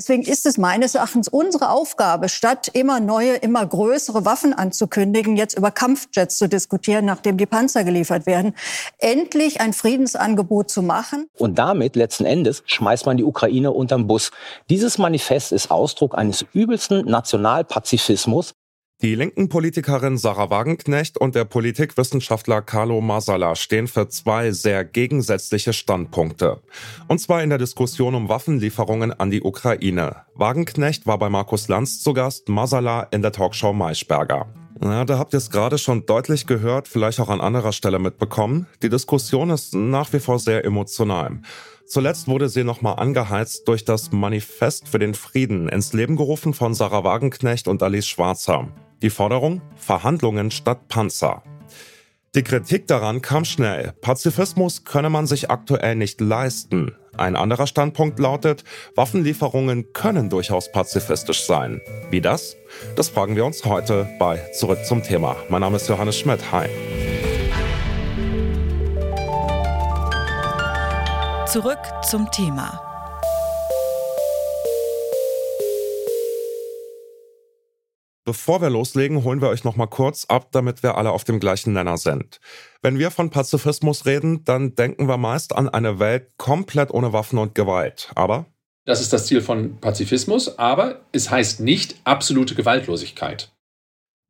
Deswegen ist es meines Erachtens unsere Aufgabe, statt immer neue, immer größere Waffen anzukündigen, jetzt über Kampfjets zu diskutieren, nachdem die Panzer geliefert werden, endlich ein Friedensangebot zu machen. Und damit letzten Endes schmeißt man die Ukraine unterm Bus. Dieses Manifest ist Ausdruck eines übelsten Nationalpazifismus, die linken Politikerin Sarah Wagenknecht und der Politikwissenschaftler Carlo Masala stehen für zwei sehr gegensätzliche Standpunkte. Und zwar in der Diskussion um Waffenlieferungen an die Ukraine. Wagenknecht war bei Markus Lanz zu Gast, Masala in der Talkshow Maischberger. Ja, da habt ihr es gerade schon deutlich gehört, vielleicht auch an anderer Stelle mitbekommen. Die Diskussion ist nach wie vor sehr emotional. Zuletzt wurde sie nochmal angeheizt durch das Manifest für den Frieden ins Leben gerufen von Sarah Wagenknecht und Alice Schwarzer. Die Forderung Verhandlungen statt Panzer. Die Kritik daran kam schnell. Pazifismus könne man sich aktuell nicht leisten. Ein anderer Standpunkt lautet, Waffenlieferungen können durchaus pazifistisch sein. Wie das? Das fragen wir uns heute bei Zurück zum Thema. Mein Name ist Johannes Schmidt. Hi. Zurück zum Thema. Bevor wir loslegen, holen wir euch noch mal kurz ab, damit wir alle auf dem gleichen Nenner sind. Wenn wir von Pazifismus reden, dann denken wir meist an eine Welt komplett ohne Waffen und Gewalt. Aber das ist das Ziel von Pazifismus, aber es heißt nicht absolute Gewaltlosigkeit.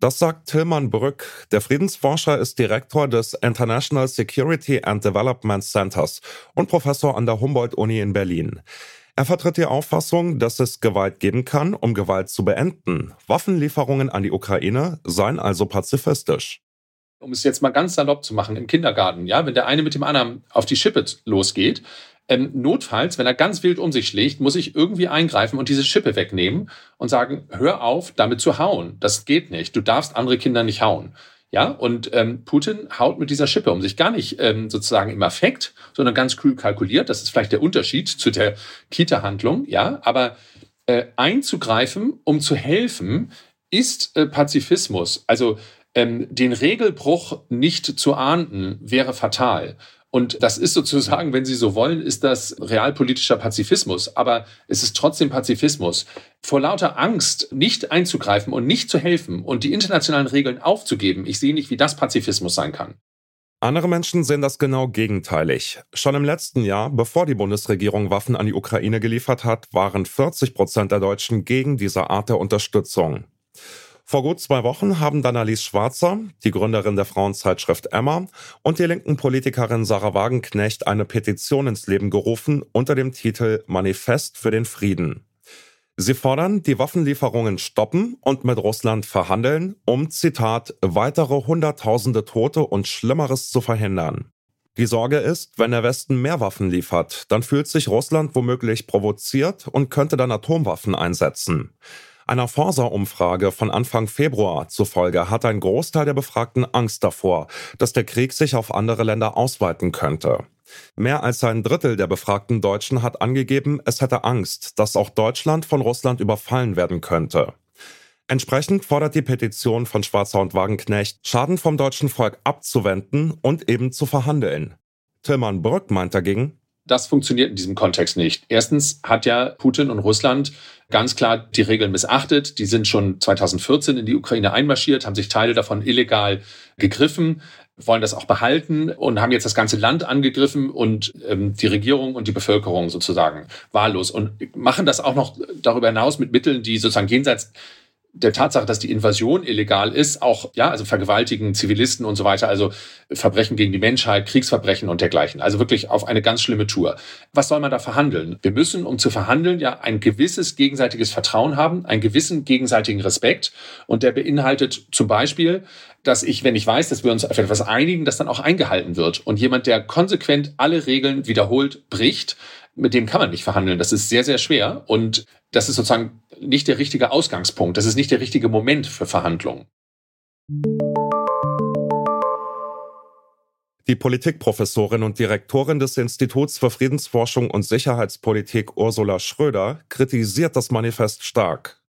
Das sagt Tilman Brück. Der Friedensforscher ist Direktor des International Security and Development Centers und Professor an der Humboldt-Uni in Berlin. Er vertritt die Auffassung, dass es Gewalt geben kann, um Gewalt zu beenden. Waffenlieferungen an die Ukraine seien also pazifistisch. Um es jetzt mal ganz salopp zu machen, im Kindergarten, ja, wenn der eine mit dem anderen auf die Schippe losgeht, ähm, notfalls, wenn er ganz wild um sich schlägt, muss ich irgendwie eingreifen und diese Schippe wegnehmen und sagen, hör auf, damit zu hauen. Das geht nicht. Du darfst andere Kinder nicht hauen. Ja, und ähm, Putin haut mit dieser Schippe um sich gar nicht ähm, sozusagen im Affekt, sondern ganz kühl kalkuliert. Das ist vielleicht der Unterschied zu der Kita-Handlung, ja, aber äh, einzugreifen, um zu helfen, ist äh, Pazifismus. Also ähm, den Regelbruch nicht zu ahnden, wäre fatal. Und das ist sozusagen, wenn Sie so wollen, ist das realpolitischer Pazifismus. Aber es ist trotzdem Pazifismus. Vor lauter Angst nicht einzugreifen und nicht zu helfen und die internationalen Regeln aufzugeben, ich sehe nicht, wie das Pazifismus sein kann. Andere Menschen sehen das genau gegenteilig. Schon im letzten Jahr, bevor die Bundesregierung Waffen an die Ukraine geliefert hat, waren 40 Prozent der Deutschen gegen diese Art der Unterstützung. Vor gut zwei Wochen haben dann Alice Schwarzer, die Gründerin der Frauenzeitschrift Emma, und die linken Politikerin Sarah Wagenknecht eine Petition ins Leben gerufen unter dem Titel Manifest für den Frieden. Sie fordern, die Waffenlieferungen stoppen und mit Russland verhandeln, um, Zitat, weitere Hunderttausende Tote und Schlimmeres zu verhindern. Die Sorge ist, wenn der Westen mehr Waffen liefert, dann fühlt sich Russland womöglich provoziert und könnte dann Atomwaffen einsetzen. Einer Forsa-Umfrage von Anfang Februar zufolge hat ein Großteil der Befragten Angst davor, dass der Krieg sich auf andere Länder ausweiten könnte. Mehr als ein Drittel der befragten Deutschen hat angegeben, es hätte Angst, dass auch Deutschland von Russland überfallen werden könnte. Entsprechend fordert die Petition von Schwarzer und Wagenknecht, Schaden vom deutschen Volk abzuwenden und eben zu verhandeln. Tilman Brück meint dagegen, das funktioniert in diesem Kontext nicht. Erstens hat ja Putin und Russland ganz klar die Regeln missachtet. Die sind schon 2014 in die Ukraine einmarschiert, haben sich Teile davon illegal gegriffen, wollen das auch behalten und haben jetzt das ganze Land angegriffen und ähm, die Regierung und die Bevölkerung sozusagen wahllos und machen das auch noch darüber hinaus mit Mitteln, die sozusagen jenseits der Tatsache, dass die Invasion illegal ist, auch, ja, also vergewaltigen Zivilisten und so weiter, also Verbrechen gegen die Menschheit, Kriegsverbrechen und dergleichen. Also wirklich auf eine ganz schlimme Tour. Was soll man da verhandeln? Wir müssen, um zu verhandeln, ja ein gewisses gegenseitiges Vertrauen haben, einen gewissen gegenseitigen Respekt. Und der beinhaltet zum Beispiel, dass ich, wenn ich weiß, dass wir uns auf etwas einigen, das dann auch eingehalten wird. Und jemand, der konsequent alle Regeln wiederholt bricht, mit dem kann man nicht verhandeln. Das ist sehr, sehr schwer. Und das ist sozusagen nicht der richtige Ausgangspunkt. Das ist nicht der richtige Moment für Verhandlungen. Die Politikprofessorin und Direktorin des Instituts für Friedensforschung und Sicherheitspolitik Ursula Schröder kritisiert das Manifest stark.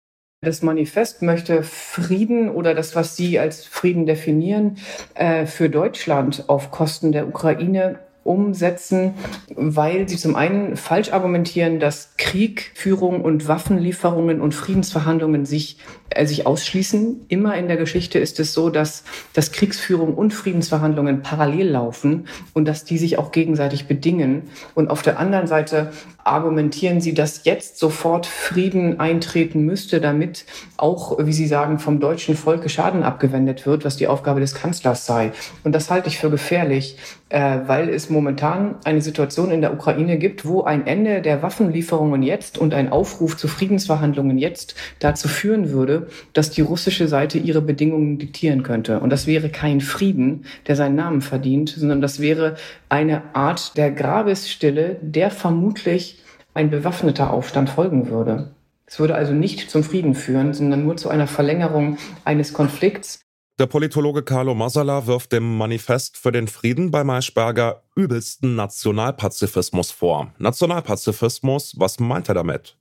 Das Manifest möchte Frieden oder das, was Sie als Frieden definieren, äh, für Deutschland auf Kosten der Ukraine umsetzen, weil sie zum einen falsch argumentieren, dass Kriegführung und Waffenlieferungen und Friedensverhandlungen sich, äh, sich ausschließen. Immer in der Geschichte ist es so, dass, dass Kriegsführung und Friedensverhandlungen parallel laufen und dass die sich auch gegenseitig bedingen. Und auf der anderen Seite argumentieren sie, dass jetzt sofort Frieden eintreten müsste, damit auch, wie sie sagen, vom deutschen Volke Schaden abgewendet wird, was die Aufgabe des Kanzlers sei. Und das halte ich für gefährlich, äh, weil es momentan eine Situation in der Ukraine gibt, wo ein Ende der Waffenlieferungen jetzt und ein Aufruf zu Friedensverhandlungen jetzt dazu führen würde, dass die russische Seite ihre Bedingungen diktieren könnte. Und das wäre kein Frieden, der seinen Namen verdient, sondern das wäre eine Art der Grabesstille, der vermutlich ein bewaffneter Aufstand folgen würde. Es würde also nicht zum Frieden führen, sondern nur zu einer Verlängerung eines Konflikts. Der Politologe Carlo Masala wirft dem Manifest für den Frieden bei Maischberger übelsten Nationalpazifismus vor. Nationalpazifismus, was meint er damit?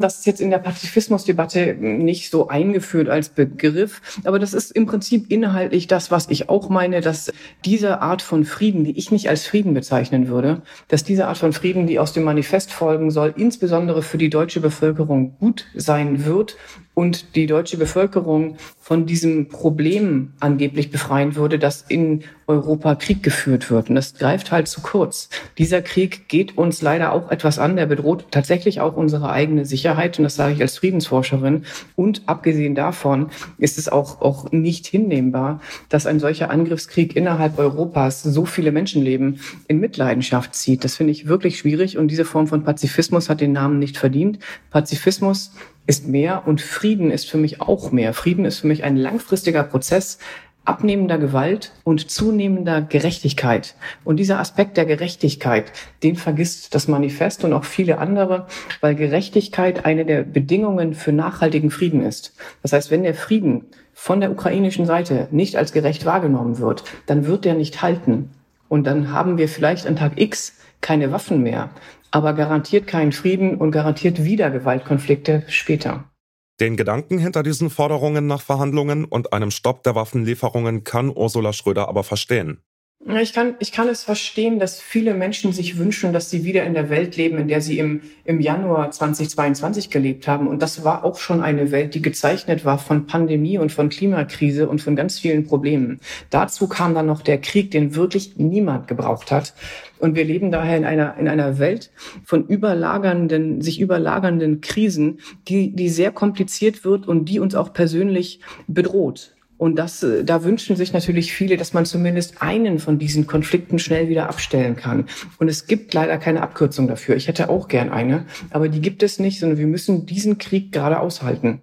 Das ist jetzt in der Pazifismusdebatte nicht so eingeführt als Begriff, aber das ist im Prinzip inhaltlich das, was ich auch meine, dass diese Art von Frieden, die ich nicht als Frieden bezeichnen würde, dass diese Art von Frieden, die aus dem Manifest folgen soll, insbesondere für die deutsche Bevölkerung gut sein wird und die deutsche Bevölkerung von diesem Problem angeblich befreien würde, dass in Europa Krieg geführt wird. Und das greift halt zu kurz. Dieser Krieg geht uns leider auch etwas an. Der bedroht tatsächlich auch unsere eigene Sicherheit. Und das sage ich als Friedensforscherin. Und abgesehen davon ist es auch, auch nicht hinnehmbar, dass ein solcher Angriffskrieg innerhalb Europas so viele Menschenleben in Mitleidenschaft zieht. Das finde ich wirklich schwierig. Und diese Form von Pazifismus hat den Namen nicht verdient. Pazifismus ist mehr und Frieden ist für mich auch mehr. Frieden ist für mich ein langfristiger Prozess abnehmender Gewalt und zunehmender Gerechtigkeit. Und dieser Aspekt der Gerechtigkeit, den vergisst das Manifest und auch viele andere, weil Gerechtigkeit eine der Bedingungen für nachhaltigen Frieden ist. Das heißt, wenn der Frieden von der ukrainischen Seite nicht als gerecht wahrgenommen wird, dann wird der nicht halten. Und dann haben wir vielleicht an Tag X keine Waffen mehr aber garantiert keinen Frieden und garantiert wieder Gewaltkonflikte später. Den Gedanken hinter diesen Forderungen nach Verhandlungen und einem Stopp der Waffenlieferungen kann Ursula Schröder aber verstehen. Ich kann, ich kann es verstehen, dass viele Menschen sich wünschen, dass sie wieder in der Welt leben, in der sie im, im Januar 2022 gelebt haben. Und das war auch schon eine Welt, die gezeichnet war von Pandemie und von Klimakrise und von ganz vielen Problemen. Dazu kam dann noch der Krieg, den wirklich niemand gebraucht hat. Und wir leben daher in einer, in einer Welt von überlagernden, sich überlagernden Krisen, die, die sehr kompliziert wird und die uns auch persönlich bedroht. Und das, äh, da wünschen sich natürlich viele, dass man zumindest einen von diesen Konflikten schnell wieder abstellen kann. Und es gibt leider keine Abkürzung dafür. Ich hätte auch gern eine, aber die gibt es nicht, sondern wir müssen diesen Krieg gerade aushalten.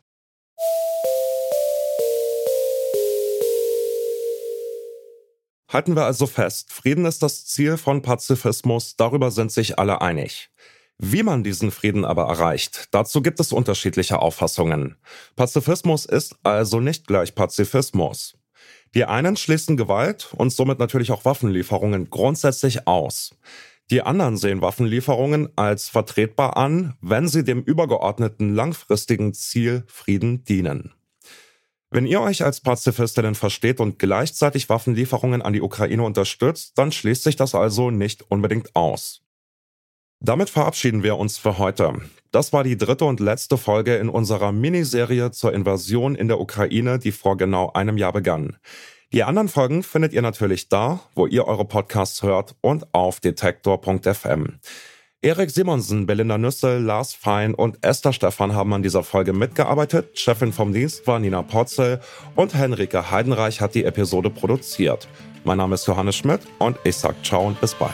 Halten wir also fest, Frieden ist das Ziel von Pazifismus, darüber sind sich alle einig. Wie man diesen Frieden aber erreicht, dazu gibt es unterschiedliche Auffassungen. Pazifismus ist also nicht gleich Pazifismus. Die einen schließen Gewalt und somit natürlich auch Waffenlieferungen grundsätzlich aus. Die anderen sehen Waffenlieferungen als vertretbar an, wenn sie dem übergeordneten langfristigen Ziel Frieden dienen. Wenn ihr euch als Pazifistinnen versteht und gleichzeitig Waffenlieferungen an die Ukraine unterstützt, dann schließt sich das also nicht unbedingt aus. Damit verabschieden wir uns für heute. Das war die dritte und letzte Folge in unserer Miniserie zur Invasion in der Ukraine, die vor genau einem Jahr begann. Die anderen Folgen findet ihr natürlich da, wo ihr eure Podcasts hört und auf detektor.fm. Erik Simonsen, Belinda Nüssel, Lars Fein und Esther Stefan haben an dieser Folge mitgearbeitet. Chefin vom Dienst war Nina Potzel und Henrike Heidenreich hat die Episode produziert. Mein Name ist Johannes Schmidt und ich sag ciao und bis bald.